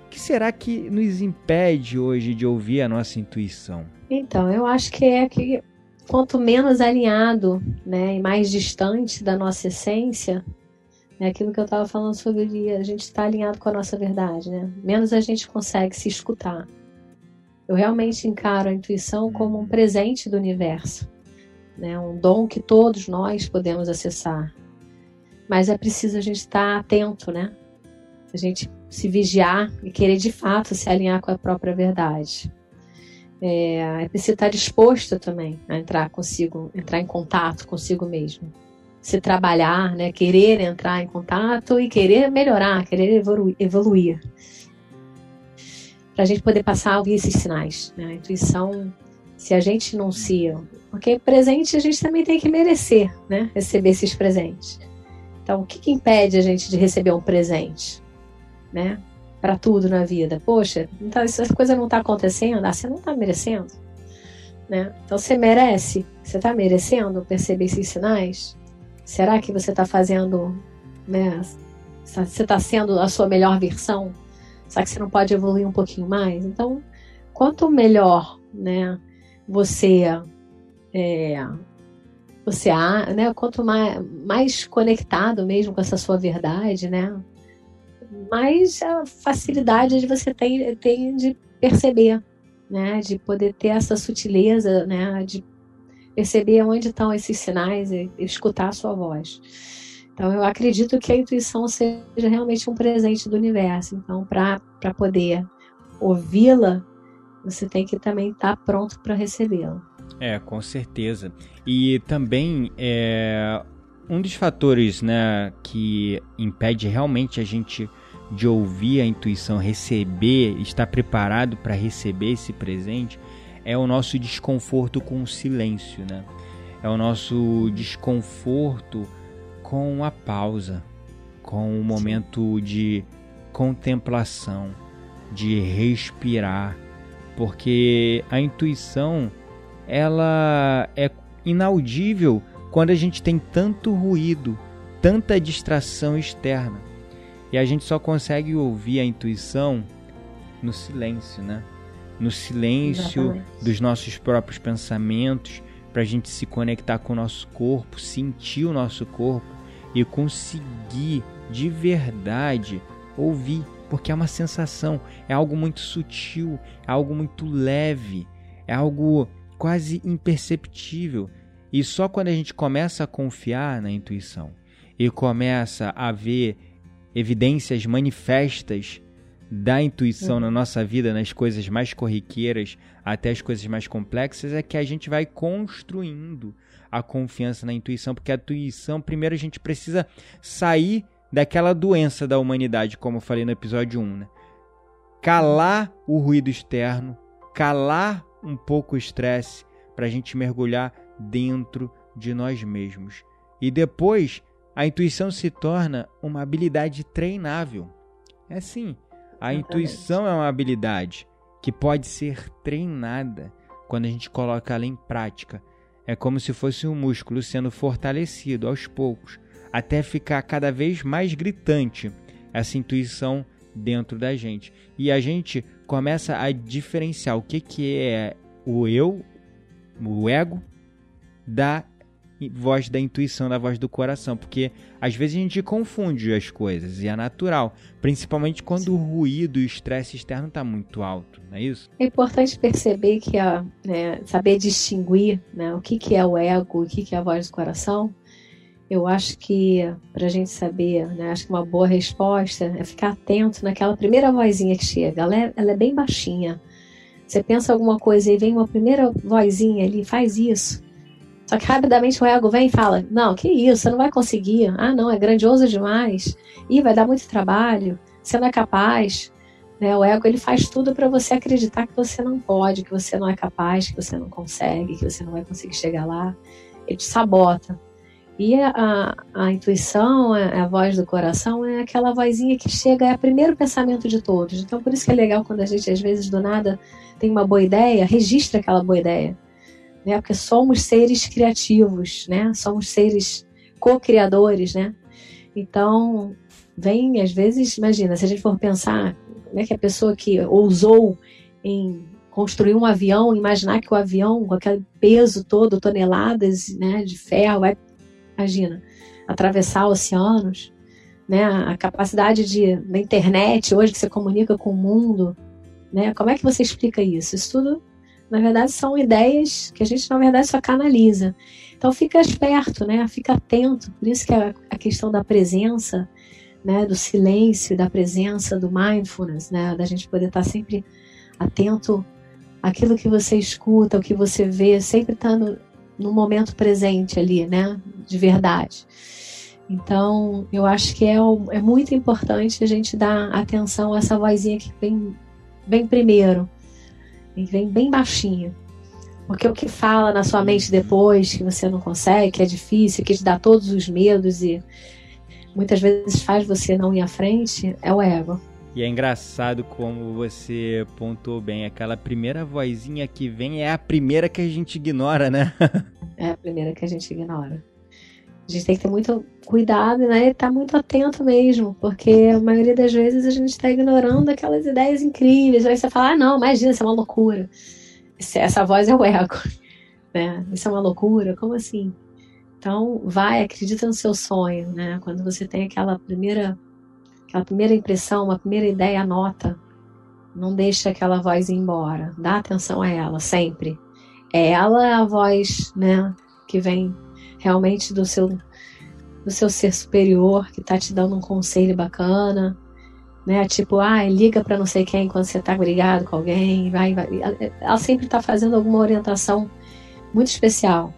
que será que nos impede hoje de ouvir a nossa intuição? Então, eu acho que é que quanto menos alinhado né, e mais distante da nossa essência, é aquilo que eu estava falando sobre a gente estar tá alinhado com a nossa verdade, né? menos a gente consegue se escutar. Eu realmente encaro a intuição como um presente do universo, né? um dom que todos nós podemos acessar. Mas é preciso a gente estar tá atento, né? A gente se vigiar e querer de fato se alinhar com a própria verdade é, preciso estar disposto também a entrar consigo, entrar em contato consigo mesmo. Se trabalhar, né, querer entrar em contato e querer melhorar, querer evoluir. evoluir. Para a gente poder passar ouvir esses sinais. Né? A intuição, se a gente não se. Porque presente a gente também tem que merecer né? receber esses presentes. Então, o que, que impede a gente de receber um presente? Né? Para tudo na vida. Poxa, então essa coisa não está acontecendo, ah, você não está merecendo. Né? Então você merece, você está merecendo perceber esses sinais? Será que você está fazendo, né? Você está sendo a sua melhor versão? Será que você não pode evoluir um pouquinho mais? Então, quanto melhor, né, você é, você há, né, quanto mais, mais conectado mesmo com essa sua verdade, né, mais a facilidade de você tem, tem de perceber, né? De poder ter essa sutileza, né? De perceber onde estão esses sinais e escutar a sua voz. Então, eu acredito que a intuição seja realmente um presente do universo. Então, para poder ouvi-la, você tem que também estar tá pronto para recebê-la. É, com certeza. E também é, um dos fatores né, que impede realmente a gente de ouvir a intuição, receber, estar preparado para receber esse presente, é o nosso desconforto com o silêncio, né? É o nosso desconforto com a pausa, com o momento de contemplação, de respirar, porque a intuição ela é inaudível quando a gente tem tanto ruído, tanta distração externa. E a gente só consegue ouvir a intuição no silêncio, né? No silêncio Exatamente. dos nossos próprios pensamentos, para a gente se conectar com o nosso corpo, sentir o nosso corpo e conseguir de verdade ouvir, porque é uma sensação, é algo muito sutil, é algo muito leve, é algo quase imperceptível. E só quando a gente começa a confiar na intuição e começa a ver evidências manifestas da intuição uhum. na nossa vida, nas coisas mais corriqueiras até as coisas mais complexas, é que a gente vai construindo a confiança na intuição, porque a intuição, primeiro a gente precisa sair daquela doença da humanidade, como eu falei no episódio 1, né? Calar o ruído externo, calar um pouco o estresse para a gente mergulhar dentro de nós mesmos. E depois a intuição se torna uma habilidade treinável. É sim, a Exatamente. intuição é uma habilidade que pode ser treinada quando a gente coloca ela em prática. É como se fosse um músculo sendo fortalecido aos poucos, até ficar cada vez mais gritante essa intuição dentro da gente. E a gente começa a diferenciar o que, que é o eu, o ego, da voz da intuição, da voz do coração, porque às vezes a gente confunde as coisas e é natural, principalmente quando o ruído e o estresse externo está muito alto, não é isso? É importante perceber que a, né, saber distinguir né, o que, que é o ego, o que, que é a voz do coração. Eu acho que para a gente saber, né, acho que uma boa resposta é ficar atento naquela primeira vozinha que chega. Ela é, ela é bem baixinha. Você pensa alguma coisa e vem uma primeira vozinha ali, faz isso só que rapidamente o ego vem e fala: Não, que isso, você não vai conseguir. Ah, não, é grandioso demais. Ih, vai dar muito trabalho. Você não é capaz. Né? O ego ele faz tudo para você acreditar que você não pode, que você não é capaz, que você não consegue, que você não vai conseguir chegar lá. Ele te sabota. E a, a, intuição, a, a, voz do coração, é aquela vozinha que chega, é o primeiro pensamento de todos. Então, por isso que é legal quando a gente, às vezes, do nada, tem uma boa ideia, registra aquela boa ideia né? Porque somos seres criativos, né? Somos seres co-criadores, né? Então, vem às vezes, imagina, se a gente for pensar, como é que a pessoa que ousou em construir um avião, imaginar que o avião, com aquele peso todo, toneladas né, de ferro, vai, imagina, atravessar oceanos, né, a capacidade de, da internet hoje que você comunica com o mundo, né, como é que você explica isso? Isso tudo na verdade, são ideias que a gente, na verdade, só canaliza. Então, fica esperto, né? Fica atento. Por isso que a, a questão da presença, né? Do silêncio, da presença, do mindfulness, né? Da gente poder estar sempre atento àquilo que você escuta, o que você vê, sempre estando no momento presente ali, né? De verdade. Então, eu acho que é, é muito importante a gente dar atenção a essa vozinha que vem, vem primeiro e vem bem baixinho. Porque o que fala na sua mente depois, que você não consegue, que é difícil, que te dá todos os medos e muitas vezes faz você não ir à frente, é o ego. E é engraçado como você pontuou bem, aquela primeira vozinha que vem é a primeira que a gente ignora, né? é a primeira que a gente ignora. A gente tem que ter muito cuidado, né? E estar tá muito atento mesmo, porque a maioria das vezes a gente está ignorando aquelas ideias incríveis. Aí você fala, ah, não, imagina, isso é uma loucura. Essa voz é o ego, né? Isso é uma loucura, como assim? Então, vai, acredita no seu sonho, né? Quando você tem aquela primeira, aquela primeira impressão, uma primeira ideia, anota. Não deixa aquela voz ir embora. Dá atenção a ela, sempre. é ela a voz, né, que vem realmente do seu do seu ser superior, que tá te dando um conselho bacana, né? Tipo, ah, liga para não sei quem quando você tá brigado com alguém, vai, vai. Ela sempre tá fazendo alguma orientação muito especial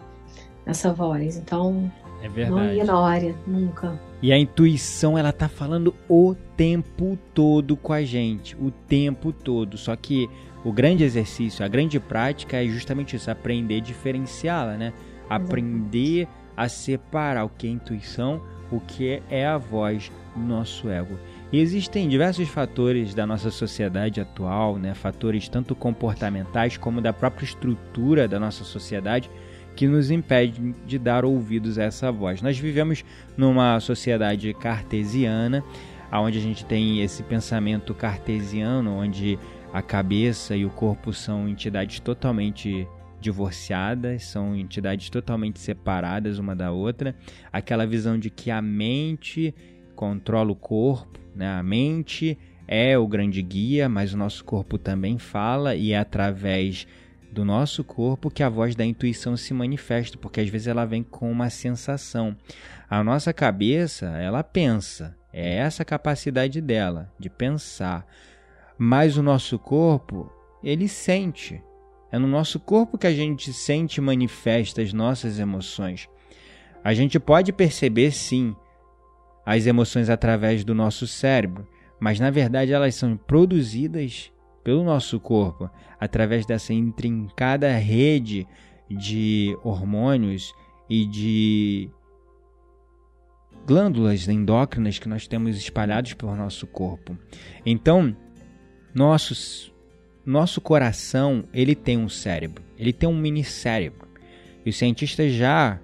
essa voz. Então, é verdade. não ignore nunca. E a intuição, ela tá falando o tempo todo com a gente, o tempo todo. Só que o grande exercício, a grande prática é justamente isso, aprender a diferenciá-la, né? Aprender a separar o que é intuição, o que é a voz do nosso ego. E existem diversos fatores da nossa sociedade atual, né? fatores tanto comportamentais como da própria estrutura da nossa sociedade, que nos impedem de dar ouvidos a essa voz. Nós vivemos numa sociedade cartesiana, onde a gente tem esse pensamento cartesiano, onde a cabeça e o corpo são entidades totalmente divorciadas, são entidades totalmente separadas uma da outra. Aquela visão de que a mente controla o corpo, né? A mente é o grande guia, mas o nosso corpo também fala e é através do nosso corpo que a voz da intuição se manifesta, porque às vezes ela vem com uma sensação. A nossa cabeça, ela pensa, é essa capacidade dela de pensar. Mas o nosso corpo, ele sente. É no nosso corpo que a gente sente e manifesta as nossas emoções. A gente pode perceber sim as emoções através do nosso cérebro, mas na verdade elas são produzidas pelo nosso corpo através dessa intrincada rede de hormônios e de glândulas endócrinas que nós temos espalhados pelo nosso corpo. Então, nossos, nosso coração ele tem um cérebro, ele tem um mini cérebro. E os cientistas já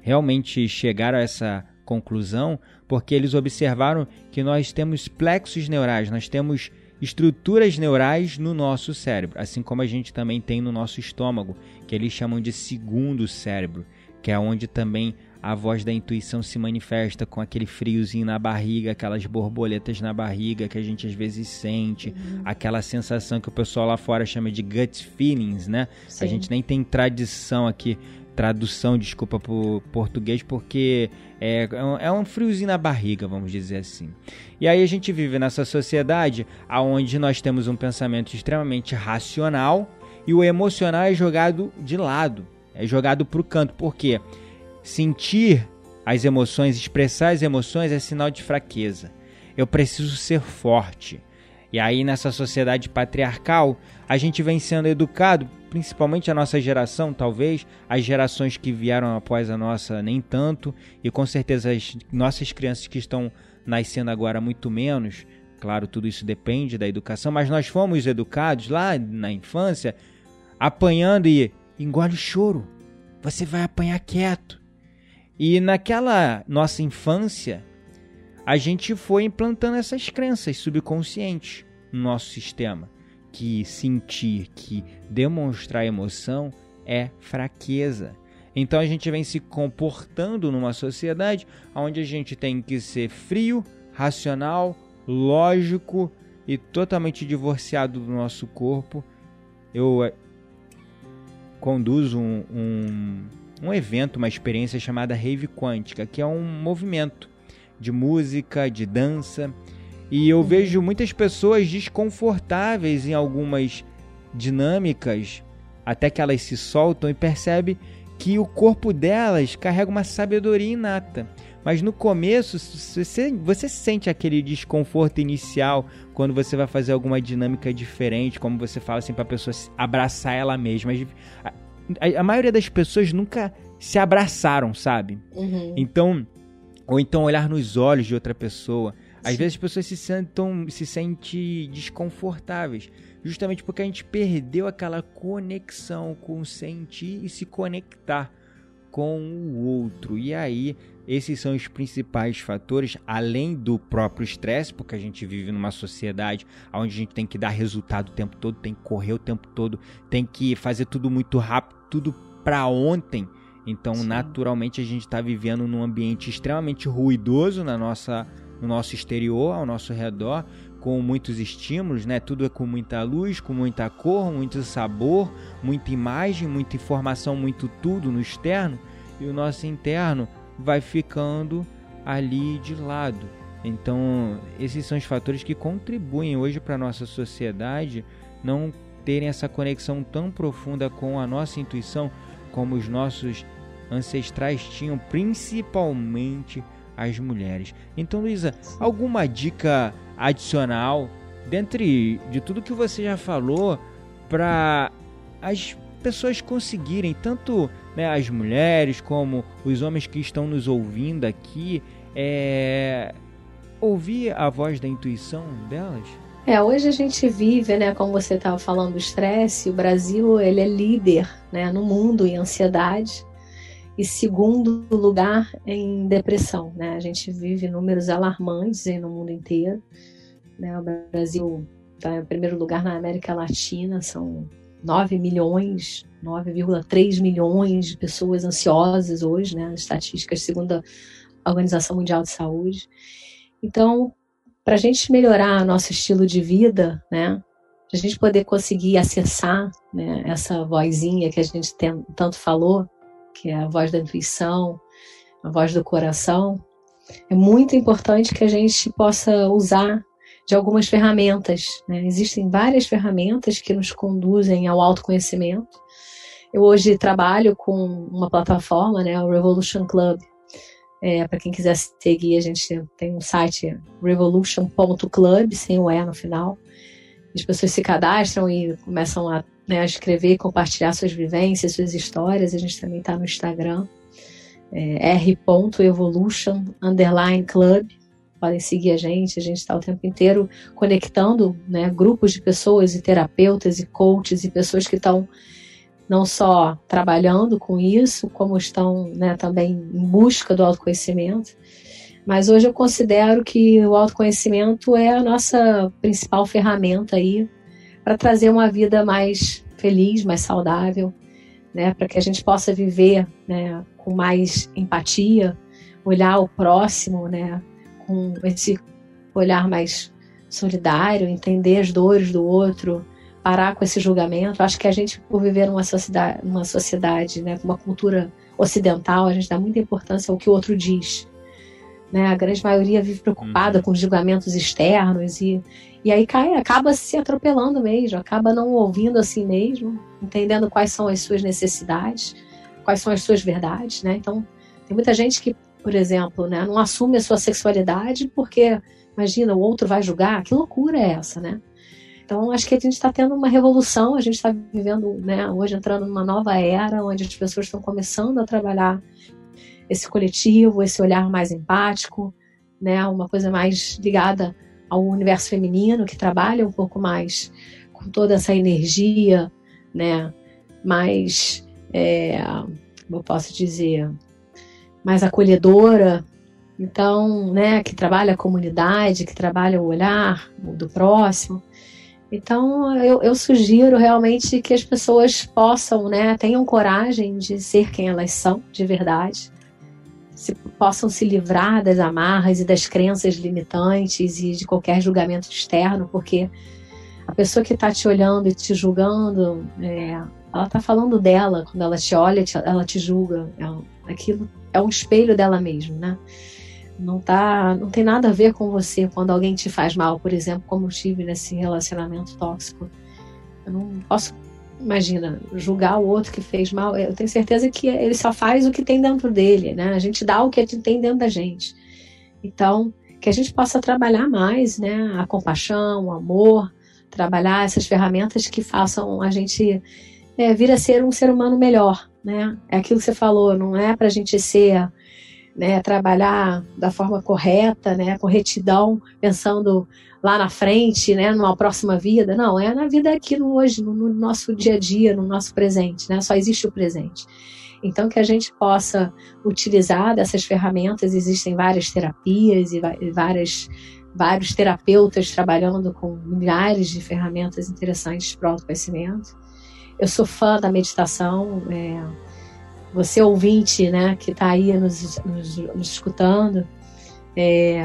realmente chegaram a essa conclusão porque eles observaram que nós temos plexos neurais, nós temos estruturas neurais no nosso cérebro, assim como a gente também tem no nosso estômago, que eles chamam de segundo cérebro, que é onde também a voz da intuição se manifesta com aquele friozinho na barriga, aquelas borboletas na barriga que a gente às vezes sente, uhum. aquela sensação que o pessoal lá fora chama de gut feelings, né? Sim. A gente nem tem tradição aqui tradução, desculpa, por português, porque é, é um friozinho na barriga, vamos dizer assim. E aí a gente vive nessa sociedade onde nós temos um pensamento extremamente racional e o emocional é jogado de lado, é jogado para o canto, porque sentir as emoções, expressar as emoções é sinal de fraqueza. Eu preciso ser forte. E aí nessa sociedade patriarcal, a gente vem sendo educado principalmente a nossa geração, talvez, as gerações que vieram após a nossa, nem tanto, e com certeza as nossas crianças que estão nascendo agora muito menos. Claro, tudo isso depende da educação, mas nós fomos educados lá na infância apanhando e engole o choro. Você vai apanhar quieto. E naquela nossa infância, a gente foi implantando essas crenças subconscientes no nosso sistema que sentir, que demonstrar emoção é fraqueza. Então a gente vem se comportando numa sociedade onde a gente tem que ser frio, racional, lógico e totalmente divorciado do nosso corpo. Eu eh, conduzo um, um, um evento, uma experiência chamada Rave Quântica, que é um movimento de música, de dança e eu vejo muitas pessoas desconfortáveis em algumas dinâmicas, até que elas se soltam e percebe que o corpo delas carrega uma sabedoria inata. Mas no começo, você, você sente aquele desconforto inicial quando você vai fazer alguma dinâmica diferente, como você fala assim para a pessoa abraçar ela mesma. A, a, maioria das pessoas nunca se abraçaram, sabe? Uhum. Então, ou então olhar nos olhos de outra pessoa. Às vezes as pessoas se sentem, se sentem desconfortáveis, justamente porque a gente perdeu aquela conexão com sentir e se conectar com o outro. E aí, esses são os principais fatores, além do próprio estresse, porque a gente vive numa sociedade onde a gente tem que dar resultado o tempo todo, tem que correr o tempo todo, tem que fazer tudo muito rápido, tudo para ontem. Então, Sim. naturalmente, a gente está vivendo num ambiente extremamente ruidoso na nossa no nosso exterior, ao nosso redor, com muitos estímulos, né? Tudo é com muita luz, com muita cor, muito sabor, muita imagem, muita informação, muito tudo no externo, e o nosso interno vai ficando ali de lado. Então, esses são os fatores que contribuem hoje para a nossa sociedade não terem essa conexão tão profunda com a nossa intuição como os nossos ancestrais tinham, principalmente as mulheres. Então, Luísa, alguma dica adicional, dentre de tudo que você já falou, para as pessoas conseguirem, tanto né, as mulheres como os homens que estão nos ouvindo aqui, é, ouvir a voz da intuição delas? É, hoje a gente vive, né, como você estava falando, do estresse, o Brasil ele é líder né, no mundo em ansiedade e segundo lugar em depressão. Né? A gente vive números alarmantes no mundo inteiro. Né? O Brasil está em primeiro lugar na América Latina, são 9 milhões, 9,3 milhões de pessoas ansiosas hoje, né? estatísticas segundo a Organização Mundial de Saúde. Então, para a gente melhorar nosso estilo de vida, né? A gente poder conseguir acessar né, essa vozinha que a gente tem, tanto falou, que é a voz da intuição, a voz do coração, é muito importante que a gente possa usar de algumas ferramentas. Né? Existem várias ferramentas que nos conduzem ao autoconhecimento. Eu hoje trabalho com uma plataforma, né, o Revolution Club. É, Para quem quiser seguir, a gente tem um site revolution.club, sem o E no final. As pessoas se cadastram e começam a né, a escrever, compartilhar suas vivências, suas histórias. A gente também está no Instagram, é, r.evolution underline club. Podem seguir a gente, a gente está o tempo inteiro conectando né, grupos de pessoas e terapeutas e coaches e pessoas que estão não só trabalhando com isso, como estão né, também em busca do autoconhecimento. Mas hoje eu considero que o autoconhecimento é a nossa principal ferramenta aí para trazer uma vida mais feliz, mais saudável, né, para que a gente possa viver né, com mais empatia, olhar o próximo, né, com esse olhar mais solidário, entender as dores do outro, parar com esse julgamento. Acho que a gente, por viver numa sociedade, numa sociedade, né, uma cultura ocidental, a gente dá muita importância ao que o outro diz. Né? A grande maioria vive preocupada uhum. com julgamentos externos e, e aí cai, acaba se atropelando mesmo, acaba não ouvindo assim mesmo, entendendo quais são as suas necessidades, quais são as suas verdades, né? Então, tem muita gente que, por exemplo, né, não assume a sua sexualidade porque, imagina, o outro vai julgar. Que loucura é essa, né? Então, acho que a gente está tendo uma revolução, a gente está vivendo, né, hoje entrando numa nova era, onde as pessoas estão começando a trabalhar esse coletivo, esse olhar mais empático, né, uma coisa mais ligada ao universo feminino, que trabalha um pouco mais com toda essa energia, né, mais, é, eu posso dizer, mais acolhedora, então, né, que trabalha a comunidade, que trabalha o olhar do próximo. Então, eu, eu, sugiro realmente que as pessoas possam, né, tenham coragem de ser quem elas são, de verdade, se, possam se livrar das amarras e das crenças limitantes e de qualquer julgamento externo, porque a pessoa que está te olhando e te julgando, é, ela está falando dela, quando ela te olha, ela te julga. É, aquilo é um espelho dela mesma, né? Não, tá, não tem nada a ver com você quando alguém te faz mal, por exemplo, como eu tive nesse relacionamento tóxico. Eu não posso imagina, julgar o outro que fez mal, eu tenho certeza que ele só faz o que tem dentro dele, né? A gente dá o que tem dentro da gente. Então, que a gente possa trabalhar mais, né? A compaixão, o amor, trabalhar essas ferramentas que façam a gente é, vir a ser um ser humano melhor, né? É aquilo que você falou, não é para a gente ser, né? Trabalhar da forma correta, né? Com retidão, pensando lá na frente, né, numa próxima vida. Não, é na vida aqui no hoje, no, no nosso dia a dia, no nosso presente, né? Só existe o presente. Então, que a gente possa utilizar dessas ferramentas, existem várias terapias e várias, vários terapeutas trabalhando com milhares de ferramentas interessantes para o autoconhecimento. Eu sou fã da meditação, é, você ouvinte, né, que está aí nos, nos, nos escutando, é,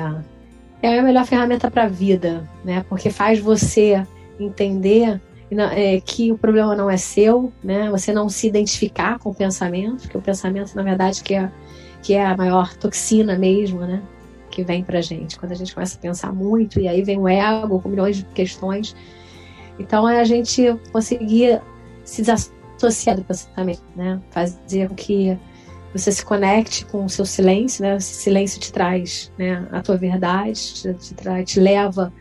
é a melhor ferramenta para a vida, né? Porque faz você entender é, que o problema não é seu, né? Você não se identificar com o pensamento, que o pensamento, na verdade, que é, que é a maior toxina mesmo, né? Que vem pra gente. Quando a gente começa a pensar muito, e aí vem o ego com milhões de questões. Então é a gente conseguir se desassociar do pensamento, né? Fazer com que você se conecte com o seu silêncio, né? Esse silêncio te traz, né? A tua verdade, te, te, traz, te leva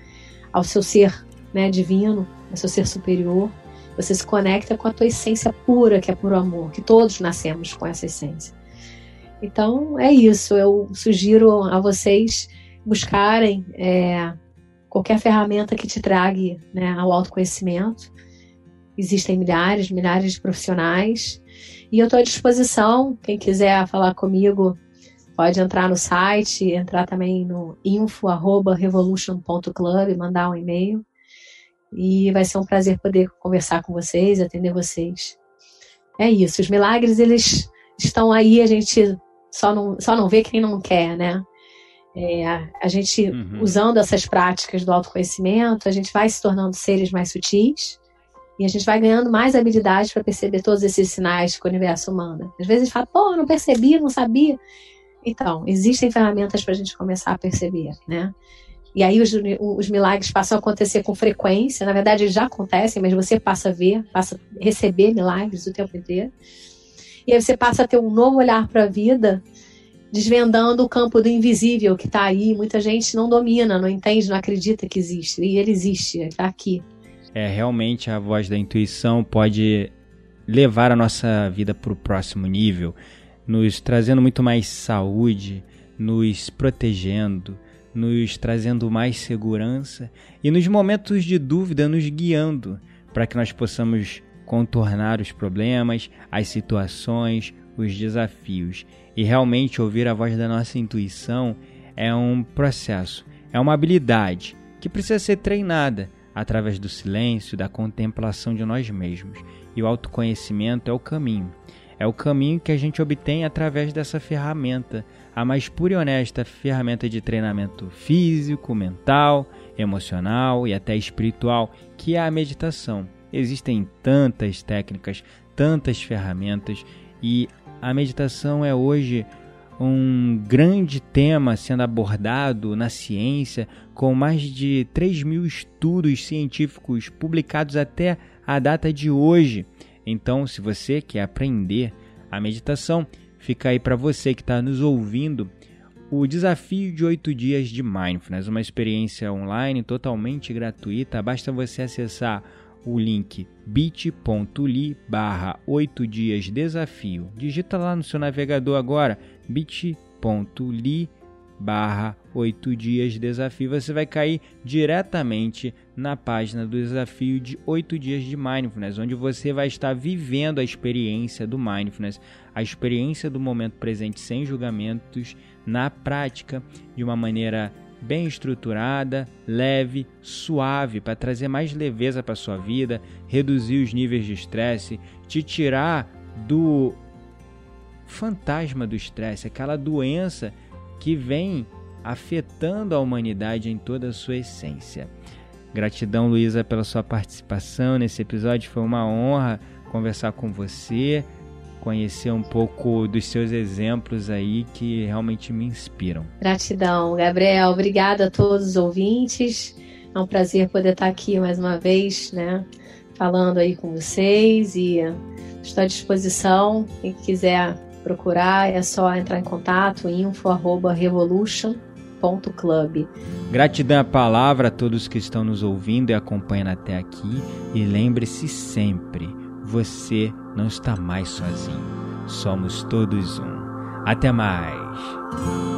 ao seu ser, né? Divino é seu ser superior. Você se conecta com a tua essência pura, que é puro amor, que todos nascemos com essa essência. Então é isso. Eu sugiro a vocês buscarem é, qualquer ferramenta que te trague né, ao autoconhecimento. Existem milhares, milhares de profissionais. E eu estou à disposição. Quem quiser falar comigo, pode entrar no site, entrar também no info.revolution.club, mandar um e-mail. E vai ser um prazer poder conversar com vocês, atender vocês. É isso. Os milagres, eles estão aí, a gente só não, só não vê quem não quer, né? É, a gente, uhum. usando essas práticas do autoconhecimento, a gente vai se tornando seres mais sutis e a gente vai ganhando mais habilidades para perceber todos esses sinais que o universo manda. Às vezes a gente fala, pô, não percebi, não sabia. Então, existem ferramentas para a gente começar a perceber, né? E aí os, os milagres passam a acontecer com frequência. Na verdade, eles já acontecem, mas você passa a ver, passa a receber milagres o tempo inteiro. E aí você passa a ter um novo olhar para a vida, desvendando o campo do invisível que está aí. Muita gente não domina, não entende, não acredita que existe. E ele existe, está aqui. É, realmente a voz da intuição pode levar a nossa vida para o próximo nível, nos trazendo muito mais saúde, nos protegendo, nos trazendo mais segurança e nos momentos de dúvida nos guiando para que nós possamos contornar os problemas, as situações, os desafios. E realmente ouvir a voz da nossa intuição é um processo, é uma habilidade que precisa ser treinada através do silêncio, da contemplação de nós mesmos. E o autoconhecimento é o caminho. É o caminho que a gente obtém através dessa ferramenta, a mais pura e honesta ferramenta de treinamento físico, mental, emocional e até espiritual, que é a meditação. Existem tantas técnicas, tantas ferramentas e a meditação é hoje um grande tema sendo abordado na ciência, com mais de 3 mil estudos científicos publicados até a data de hoje. Então, se você quer aprender a meditação, fica aí para você que está nos ouvindo o desafio de 8 dias de Mindfulness, uma experiência online totalmente gratuita. Basta você acessar o link bit.ly barra 8 dias desafio. Digita lá no seu navegador agora bit.ly barra 8 dias desafio. Você vai cair diretamente na página do desafio de 8 dias de Mindfulness, onde você vai estar vivendo a experiência do Mindfulness, a experiência do momento presente sem julgamentos, na prática, de uma maneira bem estruturada, leve, suave, para trazer mais leveza para sua vida, reduzir os níveis de estresse, te tirar do fantasma do estresse, aquela doença que vem afetando a humanidade em toda a sua essência. Gratidão, Luísa, pela sua participação nesse episódio. Foi uma honra conversar com você conhecer um pouco dos seus exemplos aí que realmente me inspiram. Gratidão, Gabriel. Obrigada a todos os ouvintes. É um prazer poder estar aqui mais uma vez, né? Falando aí com vocês e estou à disposição. Quem quiser procurar é só entrar em contato info@revolution.club. Gratidão à palavra a todos que estão nos ouvindo e acompanhando até aqui e lembre-se sempre você não está mais sozinho. Somos todos um. Até mais!